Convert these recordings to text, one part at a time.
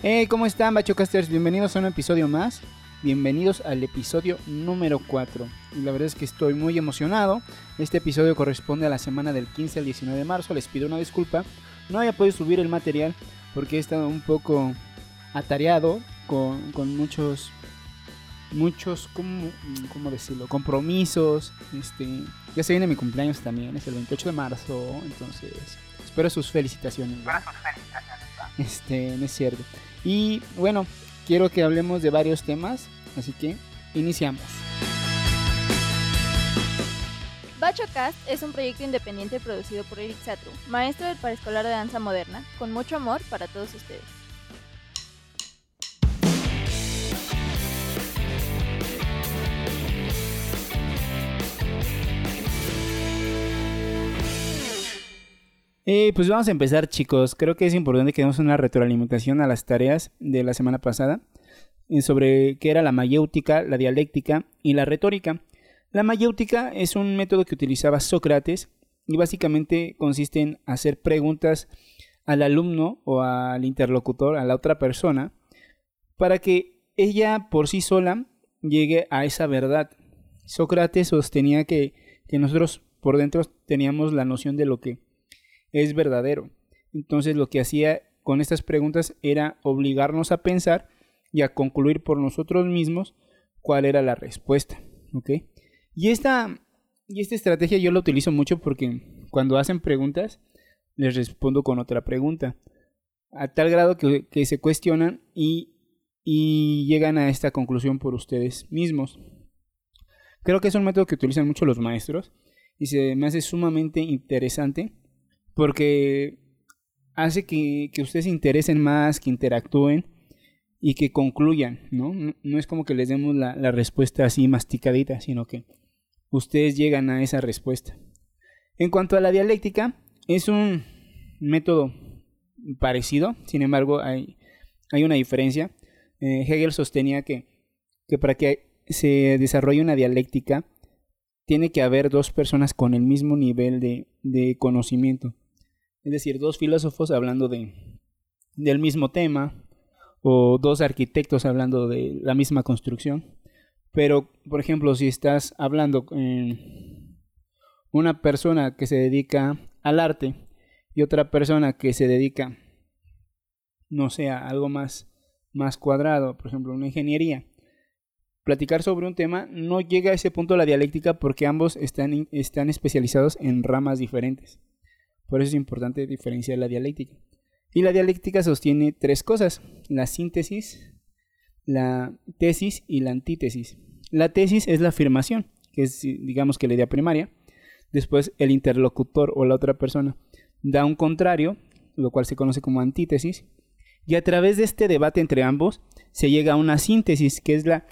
Hey, ¿cómo están, Bachocasters? Bienvenidos a un episodio más. Bienvenidos al episodio número 4. Y la verdad es que estoy muy emocionado. Este episodio corresponde a la semana del 15 al 19 de marzo. Les pido una disculpa. No había podido subir el material porque he estado un poco atareado con, con muchos muchos, ¿cómo, ¿cómo, decirlo? Compromisos. Este, ya se viene mi cumpleaños también, es el 28 de marzo, entonces espero sus felicitaciones. Espero sus felicitaciones. Este, no es cierto. Y bueno, quiero que hablemos de varios temas, así que iniciamos. BachoCast es un proyecto independiente producido por Eric Satru, maestro del paraescolar de danza moderna, con mucho amor para todos ustedes. Eh, pues vamos a empezar chicos, creo que es importante que demos una retroalimentación a las tareas de la semana pasada eh, sobre qué era la mayéutica, la dialéctica y la retórica. La mayéutica es un método que utilizaba Sócrates y básicamente consiste en hacer preguntas al alumno o al interlocutor, a la otra persona, para que ella por sí sola llegue a esa verdad. Sócrates sostenía que, que nosotros por dentro teníamos la noción de lo que es verdadero. Entonces lo que hacía con estas preguntas era obligarnos a pensar y a concluir por nosotros mismos cuál era la respuesta. Y, esta, y esta estrategia yo la utilizo mucho porque cuando hacen preguntas les respondo con otra pregunta. A tal grado que, que se cuestionan y, y llegan a esta conclusión por ustedes mismos. Creo que es un método que utilizan mucho los maestros y se me hace sumamente interesante porque hace que, ustedes se interesen más, que interactúen y que concluyan, ¿no? No, es como que les demos la, la, respuesta así masticadita, sino que ustedes llegan a esa respuesta. En cuanto a la dialéctica, es un método parecido, sin embargo hay, hay una diferencia. Eh, Hegel sostenía que, que para que se desarrolle una dialéctica, tiene que haber dos personas con el mismo nivel de, de conocimiento. Es decir, dos filósofos hablando de, del mismo tema o dos arquitectos hablando de la misma construcción. Pero, por ejemplo, si estás hablando con una persona que se dedica al arte y otra persona que se dedica, no sé, a algo más, más cuadrado, por ejemplo, una ingeniería, platicar sobre un tema no llega a ese punto la dialéctica porque ambos están, están especializados en ramas diferentes. Por eso es importante diferenciar la dialéctica. Y la dialéctica sostiene tres cosas, la síntesis, la tesis y la antítesis. La tesis es la afirmación, que es digamos que la idea primaria. Después el interlocutor o la otra persona da un contrario, lo cual se conoce como antítesis. Y a través de este debate entre ambos se llega a una síntesis, que es la,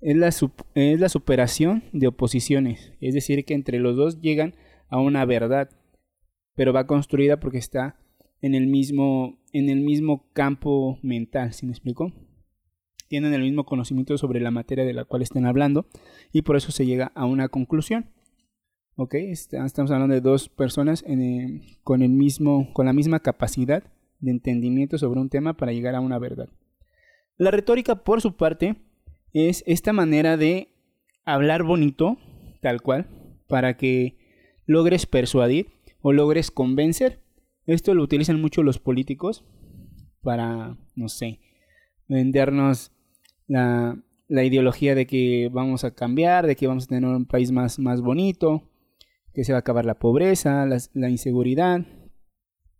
es la, es la superación de oposiciones. Es decir, que entre los dos llegan a una verdad pero va construida porque está en el mismo, en el mismo campo mental, ¿sí me explico? Tienen el mismo conocimiento sobre la materia de la cual estén hablando y por eso se llega a una conclusión. ¿Ok? Estamos hablando de dos personas con, el mismo, con la misma capacidad de entendimiento sobre un tema para llegar a una verdad. La retórica, por su parte, es esta manera de hablar bonito, tal cual, para que logres persuadir o logres convencer. Esto lo utilizan mucho los políticos para, no sé, vendernos la, la ideología de que vamos a cambiar, de que vamos a tener un país más, más bonito, que se va a acabar la pobreza, la, inseguridad.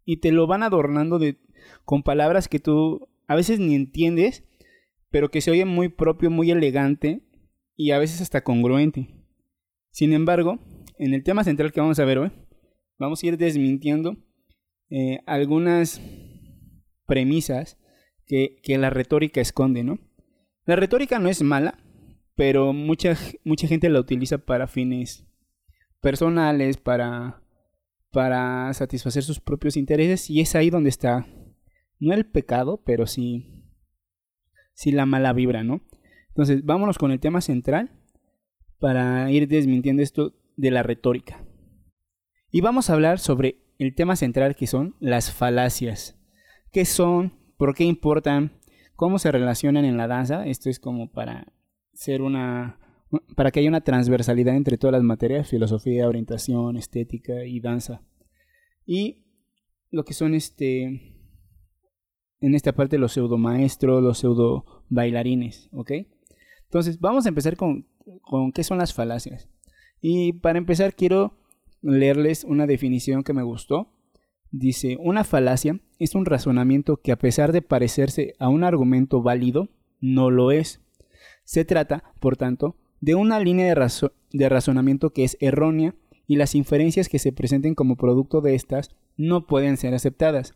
Y te lo van adornando de, con palabras que tú a veces ni entiendes, pero que se oye muy propio, muy elegante y a veces hasta congruente. Sin embargo, en el tema central que vamos a ver hoy, vamos a ir desmintiendo eh, algunas premisas que, la retórica esconde, ¿no? La retórica no es mala, pero mucha, mucha gente la utiliza para fines personales, para, para satisfacer sus propios intereses, y es ahí donde está, no el pecado, pero sí, sí la mala vibra, ¿no? Entonces, vámonos con el tema central para ir desmintiendo esto de la retórica. Y vamos a hablar sobre el tema central que son las falacias. ¿Qué son? por qué importan, cómo se relacionan en la danza. Esto es como para ser una para que haya una transversalidad entre todas las materias, filosofía, orientación, estética y danza. Y lo que son este en esta parte los pseudo maestros, los pseudo bailarines, ¿ok? Entonces, vamos a empezar con, con qué son las falacias. Y para empezar quiero leerles una definición que me gustó. Dice, una falacia es un razonamiento que a pesar de parecerse a un argumento válido, no lo es. Se trata, por tanto, de una línea de, razonamiento que es errónea y las inferencias que se presenten como producto de estas no pueden ser aceptadas,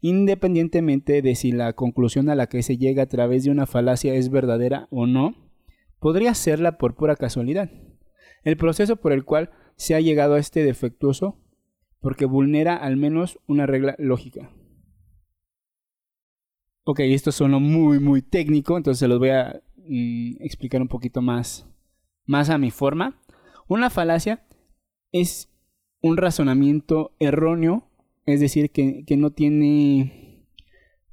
independientemente de si la conclusión a la que se llega a través de una falacia es verdadera o no, podría serla por pura casualidad. El proceso por el cual se ha llegado a este defectuoso porque vulnera al menos una regla lógica. Ok, esto suena muy, muy técnico, entonces se los voy a mm, explicar un poquito más, más a mi forma. Una falacia es un razonamiento erróneo, es decir, que, no tiene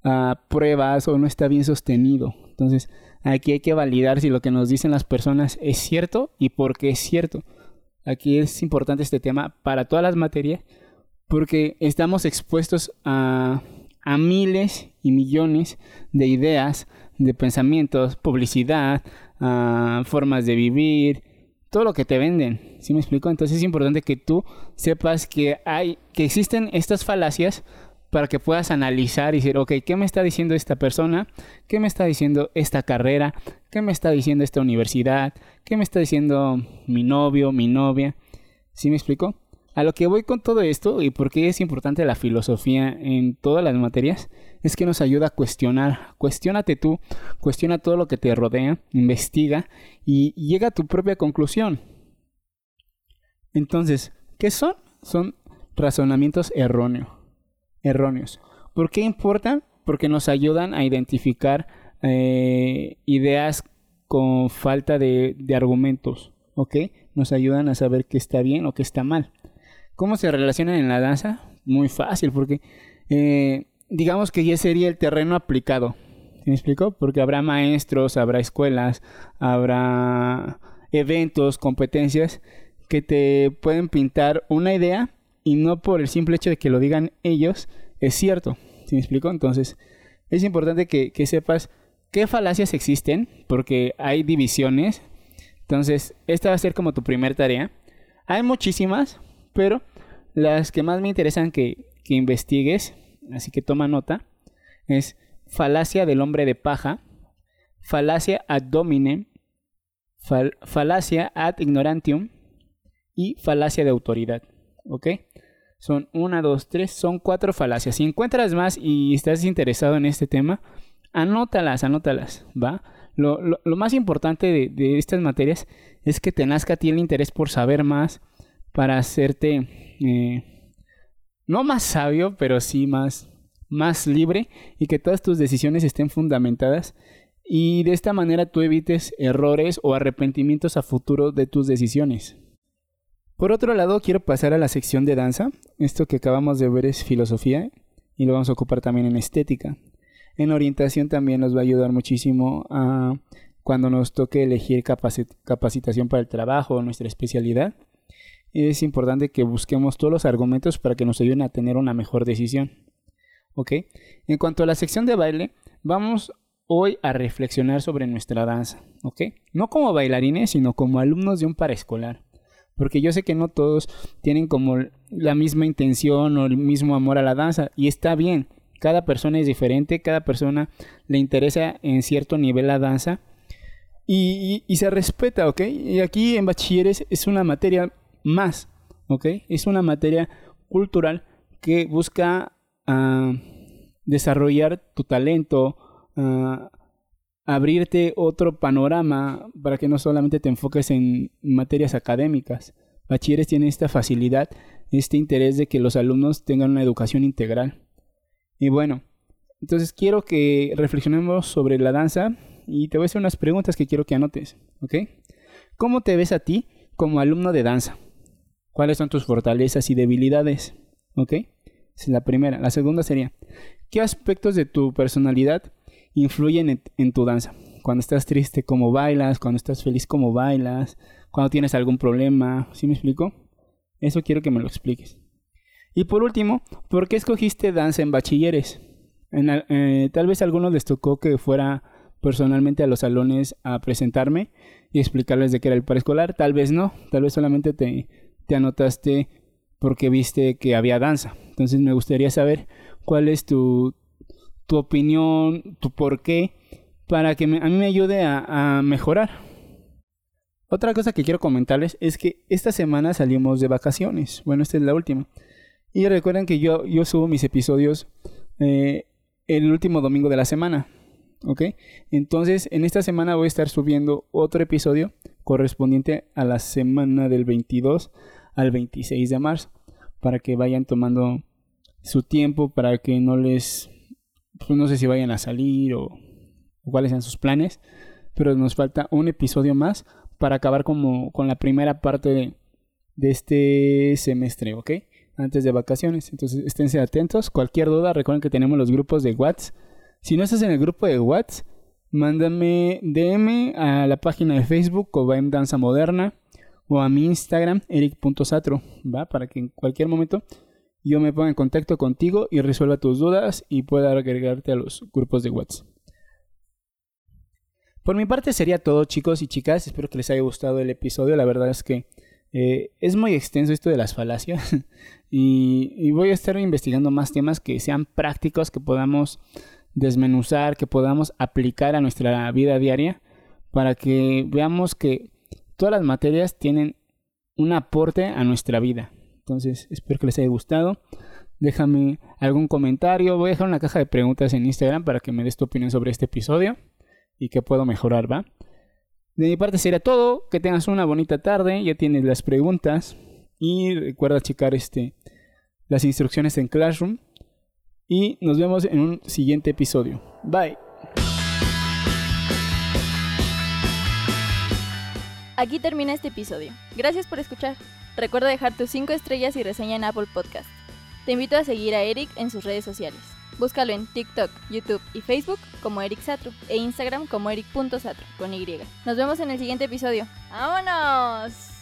ah, pruebas o no está bien sostenido. Entonces, aquí hay que validar si lo que nos dicen las personas es cierto y por qué es cierto. Aquí es importante este tema para todas las materias porque estamos expuestos a, a miles y millones de ideas, de pensamientos, publicidad, a formas de vivir, todo lo que te venden. ¿Sí me explico? Entonces es importante que tú sepas que hay, que existen estas falacias para que puedas analizar y decir, ok, ¿qué me está diciendo esta persona? ¿Qué me está diciendo esta carrera? ¿Qué me está diciendo esta universidad? ¿Qué me está diciendo mi novio, mi novia? ¿Sí me explico? A lo que voy con todo esto y por qué es importante la filosofía en todas las materias es que nos ayuda a cuestionar. Cuestiónate tú, cuestiona todo lo que te rodea, investiga y llega a tu propia conclusión. Entonces, ¿qué son? Son razonamientos erróneos. Erróneos. ¿Por qué importan? Porque nos ayudan a identificar eh, ideas con falta de, argumentos, ¿ok? Nos ayudan a saber qué está bien o qué está mal. ¿Cómo se relacionan en la danza? Muy fácil, porque eh, digamos que ya sería el terreno aplicado. ¿Me explico? Porque habrá maestros, habrá escuelas, habrá eventos, competencias que te pueden pintar una idea y no por el simple hecho de que lo digan ellos es cierto. ¿Sí me explico? Entonces, es importante que, que sepas qué falacias existen, porque hay divisiones. Entonces, esta va a ser como tu primer tarea. Hay muchísimas, pero las que más me interesan que, investigues, así que toma nota, es falacia del hombre de paja, falacia ad dominem, falacia ad ignorantium y falacia de autoridad. ¿Ok? Son una, dos, tres, son cuatro falacias. Si encuentras más y estás interesado en este tema, anótalas, anótalas, ¿va? Lo, más importante de, de, estas materias es que te nazca a interés por saber más, para hacerte eh, no más sabio, pero sí más, más libre y que todas tus decisiones estén fundamentadas y de esta manera tú evites errores o arrepentimientos a futuro de tus decisiones. Por otro lado, quiero pasar a la sección de danza. Esto que acabamos de ver es filosofía y lo vamos a ocupar también en estética. En orientación también nos va a ayudar muchísimo a cuando nos toque elegir capacitación para el trabajo o nuestra especialidad es importante que busquemos todos los argumentos para que nos ayuden a tener una mejor decisión. ¿Ok? En cuanto a la sección de baile, vamos hoy a reflexionar sobre nuestra danza. ¿Ok? No como bailarines, sino como alumnos de un paraescolar. Porque yo sé que no todos tienen como la misma intención o el mismo amor a la danza. Y está bien. Cada persona es diferente, cada persona le interesa en cierto nivel la danza. Y, se respeta, ¿ok? Y aquí en bachilleres es una materia más, ¿ok? Es una materia cultural que busca ah, desarrollar tu talento, ah, abrirte otro panorama para que no solamente te enfoques en materias académicas. Bachilleres tiene esta facilidad, este interés de que los alumnos tengan una educación integral. Y bueno, entonces quiero que reflexionemos sobre la danza y te voy a hacer unas preguntas que quiero que anotes, ¿ok? ¿Cómo te ves a ti como alumno de danza? ¿Cuáles son tus fortalezas y debilidades? ¿Ok? Esa es la primera. La segunda sería, ¿Qué aspectos de tu personalidad influyen en, tu danza? Cuando estás triste, ¿cómo bailas? Cuando estás feliz, ¿cómo bailas? Cuando tienes algún problema, ¿sí me explico? Eso quiero que me lo expliques. Y por último, ¿por qué escogiste danza en bachilleres? Eh, tal vez a algunos les tocó que fuera personalmente a los salones a presentarme y explicarles de qué era el preescolar. Tal vez no, tal vez solamente te, te anotaste porque viste que había danza. Entonces me gustaría saber cuál es tu, tu opinión, tu por qué, para que a mí me ayude a, mejorar. Otra cosa que quiero comentarles es que esta semana salimos de vacaciones. Bueno, esta es la última. Y recuerden que yo, yo subo mis episodios eh, el último domingo de la semana. ¿Ok? Entonces, en esta semana voy a estar subiendo otro episodio correspondiente a la semana del 22 al 26 de marzo. Para que vayan tomando su tiempo, para que no les... Pues no sé si vayan a salir o, cuáles sean sus planes. Pero nos falta un episodio más para acabar como con la primera parte de, este semestre, ¿ok? Antes de vacaciones. Entonces, esténse atentos. Cualquier duda, recuerden que tenemos los grupos de WhatsApp si no estás en el grupo de WhatsApp, mándame DM a la página de Facebook en Danza Moderna o a mi Instagram, eric.satro, ¿va? Para que en cualquier momento yo me ponga en contacto contigo y resuelva tus dudas y pueda agregarte a los grupos de WhatsApp. Por mi parte sería todo chicos y chicas, espero que les haya gustado el episodio, la verdad es que eh, es muy extenso esto de las falacias y, y voy a estar investigando más temas que sean prácticos, que podamos desmenuzar, que podamos aplicar a nuestra vida diaria para que veamos que todas las materias tienen un aporte a nuestra vida. Entonces, espero que les haya gustado. Déjame algún comentario. Voy a dejar una caja de preguntas en Instagram para que me des tu opinión sobre este episodio y que puedo mejorar, ¿va? De mi parte sería todo. Que tengas una bonita tarde. Ya tienes las preguntas. Y recuerda checar este, las instrucciones en Classroom y nos vemos en un siguiente episodio. Bye. Aquí termina este episodio. Gracias por escuchar. Recuerda dejar tus 5 estrellas y reseña en Apple Podcast. Te invito a seguir a Eric en sus redes sociales. Búscalo en TikTok, YouTube y Facebook como Eric Satru e Instagram como eric.satru con Y. Nos vemos en el siguiente episodio. ¡Vámonos!